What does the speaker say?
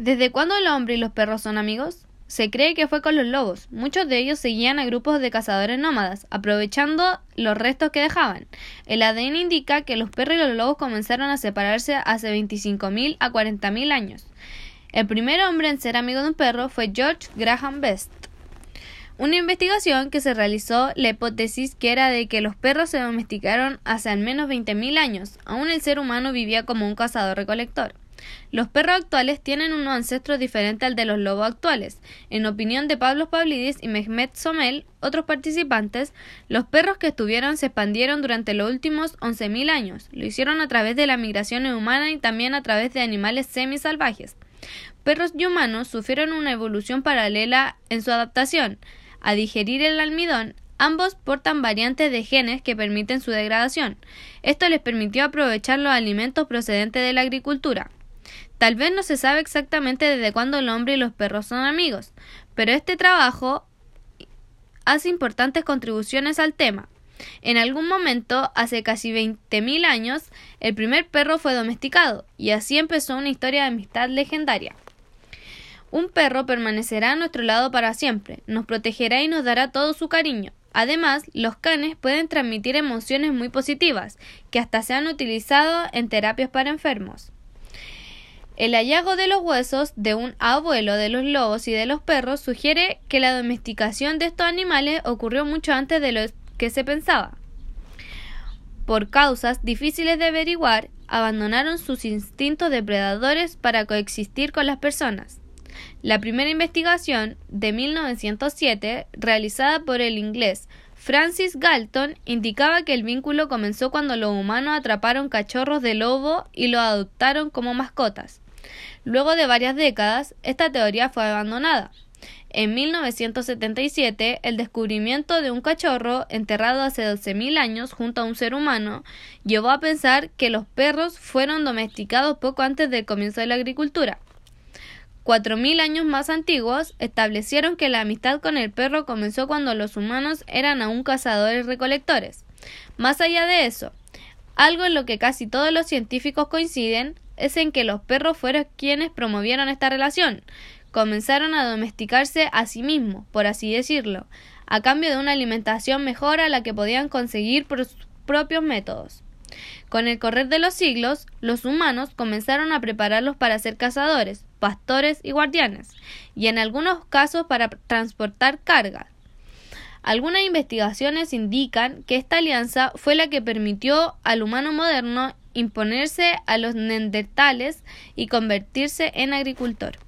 ¿Desde cuándo el hombre y los perros son amigos? Se cree que fue con los lobos. Muchos de ellos seguían a grupos de cazadores nómadas, aprovechando los restos que dejaban. El ADN indica que los perros y los lobos comenzaron a separarse hace 25.000 a 40.000 años. El primer hombre en ser amigo de un perro fue George Graham Best. Una investigación que se realizó la hipótesis que era de que los perros se domesticaron hace al menos 20.000 años. Aún el ser humano vivía como un cazador-recolector. Los perros actuales tienen unos ancestros diferentes al de los lobos actuales. En opinión de Pablo Pavlidis y Mehmet Somel, otros participantes, los perros que estuvieron se expandieron durante los últimos 11.000 años. Lo hicieron a través de la migración humana y también a través de animales semisalvajes. Perros y humanos sufrieron una evolución paralela en su adaptación. A digerir el almidón, Ambos portan variantes de genes que permiten su degradación. Esto les permitió aprovechar los alimentos procedentes de la agricultura. Tal vez no se sabe exactamente desde cuándo el hombre y los perros son amigos, pero este trabajo hace importantes contribuciones al tema. En algún momento, hace casi 20.000 años, el primer perro fue domesticado, y así empezó una historia de amistad legendaria. Un perro permanecerá a nuestro lado para siempre, nos protegerá y nos dará todo su cariño. Además, los canes pueden transmitir emociones muy positivas, que hasta se han utilizado en terapias para enfermos. El hallazgo de los huesos de un abuelo de los lobos y de los perros sugiere que la domesticación de estos animales ocurrió mucho antes de lo que se pensaba. Por causas difíciles de averiguar, abandonaron sus instintos depredadores para coexistir con las personas. La primera investigación, de 1907, realizada por el inglés Francis Galton, indicaba que el vínculo comenzó cuando los humanos atraparon cachorros de lobo y los adoptaron como mascotas. Luego de varias décadas, esta teoría fue abandonada. En 1977, el descubrimiento de un cachorro enterrado hace 12.000 años junto a un ser humano llevó a pensar que los perros fueron domesticados poco antes del comienzo de la agricultura. Cuatro mil años más antiguos establecieron que la amistad con el perro comenzó cuando los humanos eran aún cazadores recolectores. Más allá de eso, algo en lo que casi todos los científicos coinciden es en que los perros fueron quienes promovieron esta relación. Comenzaron a domesticarse a sí mismos, por así decirlo, a cambio de una alimentación mejor a la que podían conseguir por sus propios métodos. Con el correr de los siglos, los humanos comenzaron a prepararlos para ser cazadores, pastores y guardianes, y en algunos casos para transportar cargas. Algunas investigaciones indican que esta alianza fue la que permitió al humano moderno imponerse a los neandertales y convertirse en agricultor.